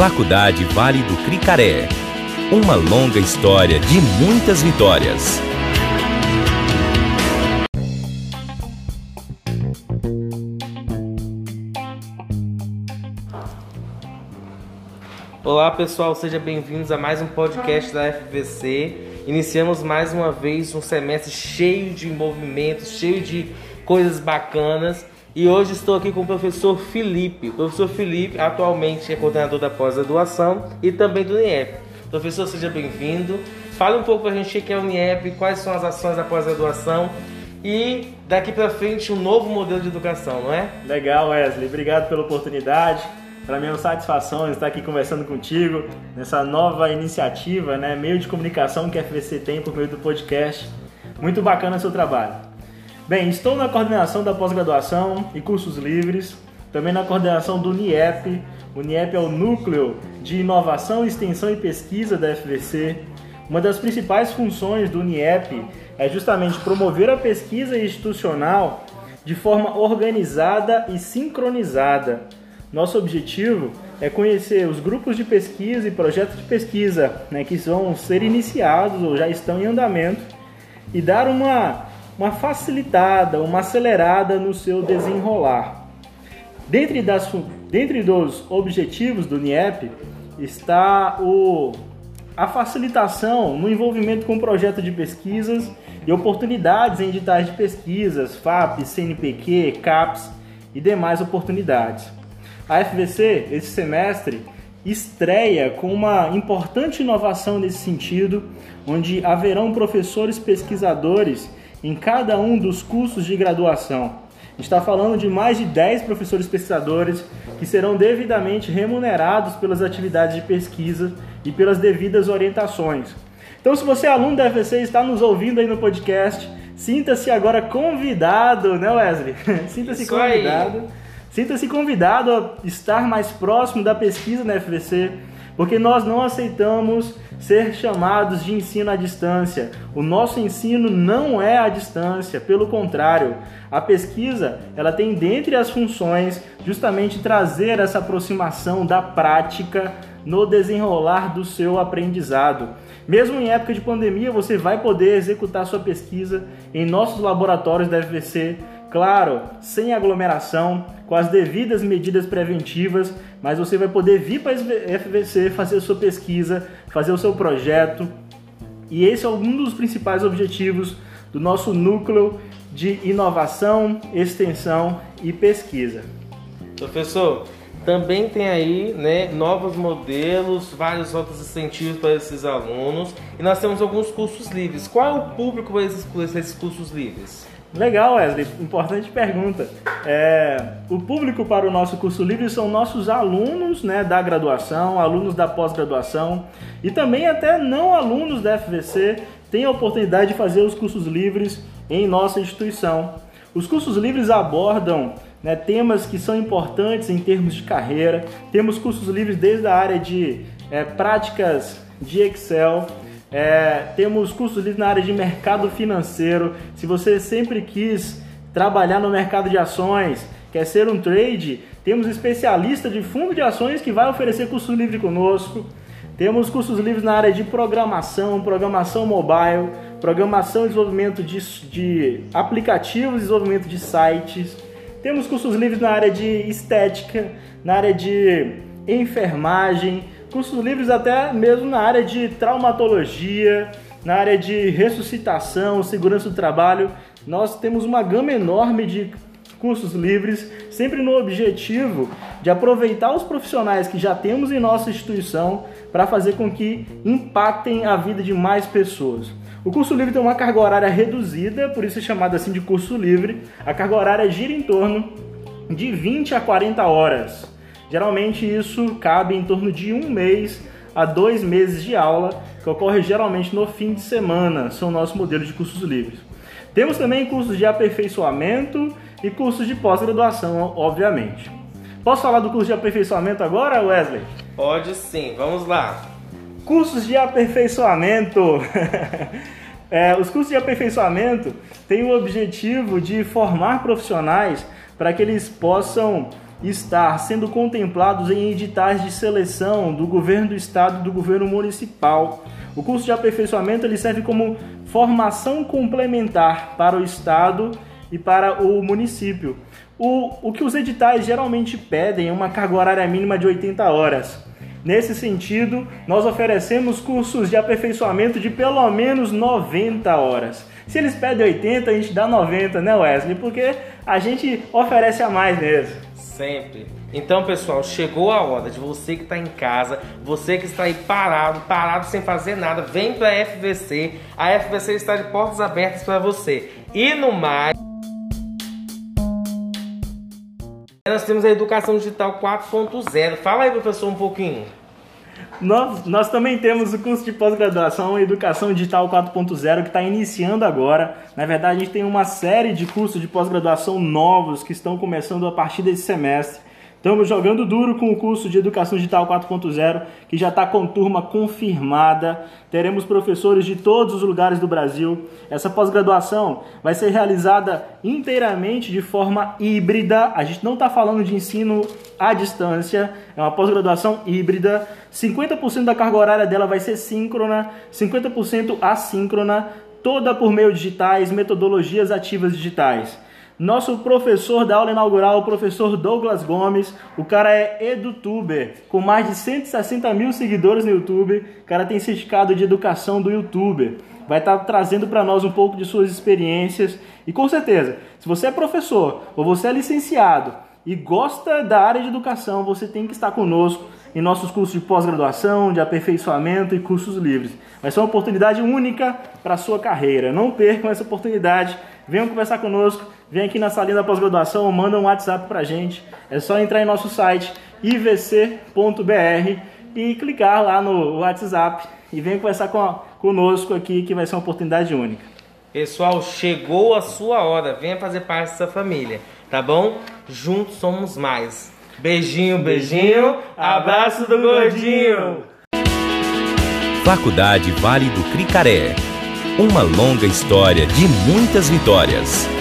Faculdade Vale do Cricaré. Uma longa história de muitas vitórias. Olá pessoal, sejam bem-vindos a mais um podcast da FVC. Iniciamos mais uma vez um semestre cheio de movimentos, cheio de coisas bacanas. E hoje estou aqui com o professor Felipe. O professor Felipe atualmente é coordenador da pós-graduação e também do INEP. Professor, seja bem-vindo. Fale um pouco para a gente o que é o INEP, quais são as ações da pós-graduação e daqui para frente um novo modelo de educação, não é? Legal, Wesley. Obrigado pela oportunidade. Para mim é uma satisfação estar aqui conversando contigo nessa nova iniciativa, né, meio de comunicação que a FVC tem por meio do podcast. Muito bacana o seu trabalho. Bem, estou na coordenação da pós-graduação e cursos livres, também na coordenação do NIEP. O NIEP é o Núcleo de Inovação, Extensão e Pesquisa da FVC. Uma das principais funções do NIEP é justamente promover a pesquisa institucional de forma organizada e sincronizada nosso objetivo é conhecer os grupos de pesquisa e projetos de pesquisa né, que vão ser iniciados ou já estão em andamento e dar uma, uma facilitada, uma acelerada no seu desenrolar. Dentre, das, dentre dos objetivos do NIEP está o, a facilitação no envolvimento com projetos de pesquisas e oportunidades em editais de pesquisas, FAP, CNPq, CAPES e demais oportunidades. A FVC, esse semestre, estreia com uma importante inovação nesse sentido, onde haverão professores pesquisadores em cada um dos cursos de graduação. A gente está falando de mais de 10 professores pesquisadores que serão devidamente remunerados pelas atividades de pesquisa e pelas devidas orientações. Então, se você é aluno da FVC e está nos ouvindo aí no podcast, sinta-se agora convidado, né, Wesley? sinta-se convidado. Sinta-se convidado a estar mais próximo da pesquisa na FVC, porque nós não aceitamos ser chamados de ensino à distância. O nosso ensino não é à distância, pelo contrário, a pesquisa, ela tem dentre as funções justamente trazer essa aproximação da prática no desenrolar do seu aprendizado. Mesmo em época de pandemia, você vai poder executar sua pesquisa em nossos laboratórios da FVC Claro, sem aglomeração, com as devidas medidas preventivas, mas você vai poder vir para a FVC fazer a sua pesquisa, fazer o seu projeto. E esse é um dos principais objetivos do nosso núcleo de inovação, extensão e pesquisa. Professor, também tem aí né, novos modelos, vários outros incentivos para esses alunos e nós temos alguns cursos livres. Qual é o público para esses, esses cursos livres? Legal, Wesley. Importante pergunta. É, o público para o nosso curso livre são nossos alunos né, da graduação, alunos da pós-graduação e também até não alunos da FVC têm a oportunidade de fazer os cursos livres em nossa instituição. Os cursos livres abordam né, temas que são importantes em termos de carreira. Temos cursos livres desde a área de é, práticas de Excel, é, temos cursos livres na área de mercado financeiro. Se você sempre quis trabalhar no mercado de ações, quer ser um trade, temos especialista de fundo de ações que vai oferecer curso livre conosco. Temos cursos livres na área de programação, programação mobile, programação e desenvolvimento de, de aplicativos, desenvolvimento de sites. Temos cursos livres na área de estética, na área de enfermagem, cursos livres até mesmo na área de traumatologia, na área de ressuscitação, segurança do trabalho. Nós temos uma gama enorme de cursos livres, sempre no objetivo de aproveitar os profissionais que já temos em nossa instituição para fazer com que impactem a vida de mais pessoas. O curso livre tem uma carga horária reduzida, por isso é chamado assim de curso livre. A carga horária gira em torno de 20 a 40 horas. Geralmente isso cabe em torno de um mês a dois meses de aula, que ocorre geralmente no fim de semana, são nossos modelos de cursos livres. Temos também cursos de aperfeiçoamento e cursos de pós-graduação, obviamente. Posso falar do curso de aperfeiçoamento agora, Wesley? Pode sim, vamos lá. Cursos de aperfeiçoamento. é, os cursos de aperfeiçoamento têm o objetivo de formar profissionais para que eles possam estar sendo contemplados em editais de seleção do governo do estado e do governo municipal. O curso de aperfeiçoamento ele serve como formação complementar para o estado e para o município. O, o que os editais geralmente pedem é uma carga horária mínima de 80 horas. Nesse sentido, nós oferecemos cursos de aperfeiçoamento de pelo menos 90 horas. Se eles pedem 80, a gente dá 90, né, Wesley? Porque a gente oferece a mais mesmo. Sempre. Então, pessoal, chegou a hora de você que está em casa, você que está aí parado, parado sem fazer nada, vem para a FVC. A FVC está de portas abertas para você. E no mais. Nós temos a Educação Digital 4.0. Fala aí, professor, um pouquinho. Nós, nós também temos o curso de pós-graduação Educação Digital 4.0 que está iniciando agora. Na verdade, a gente tem uma série de cursos de pós-graduação novos que estão começando a partir desse semestre. Estamos jogando duro com o curso de Educação Digital 4.0, que já está com turma confirmada. Teremos professores de todos os lugares do Brasil. Essa pós-graduação vai ser realizada inteiramente de forma híbrida. A gente não está falando de ensino à distância, é uma pós-graduação híbrida. 50% da carga horária dela vai ser síncrona, 50% assíncrona, toda por meio digitais, metodologias ativas digitais. Nosso professor da aula inaugural, o professor Douglas Gomes, o cara é edutuber, com mais de 160 mil seguidores no YouTube. O cara tem certificado de educação do YouTuber. Vai estar tá trazendo para nós um pouco de suas experiências. E com certeza, se você é professor ou você é licenciado e gosta da área de educação, você tem que estar conosco em nossos cursos de pós-graduação, de aperfeiçoamento e cursos livres. Vai ser uma oportunidade única para a sua carreira. Não percam essa oportunidade. Venham conversar conosco, vem aqui na salinha da pós-graduação, manda um WhatsApp para a gente. É só entrar em nosso site ivc.br e clicar lá no WhatsApp e venha conversar com a, conosco aqui que vai ser uma oportunidade única. Pessoal, chegou a sua hora. Venha fazer parte dessa família, tá bom? Juntos somos mais. Beijinho, beijinho. Abraço do gordinho. Faculdade Vale do Cricaré. Uma longa história de muitas vitórias.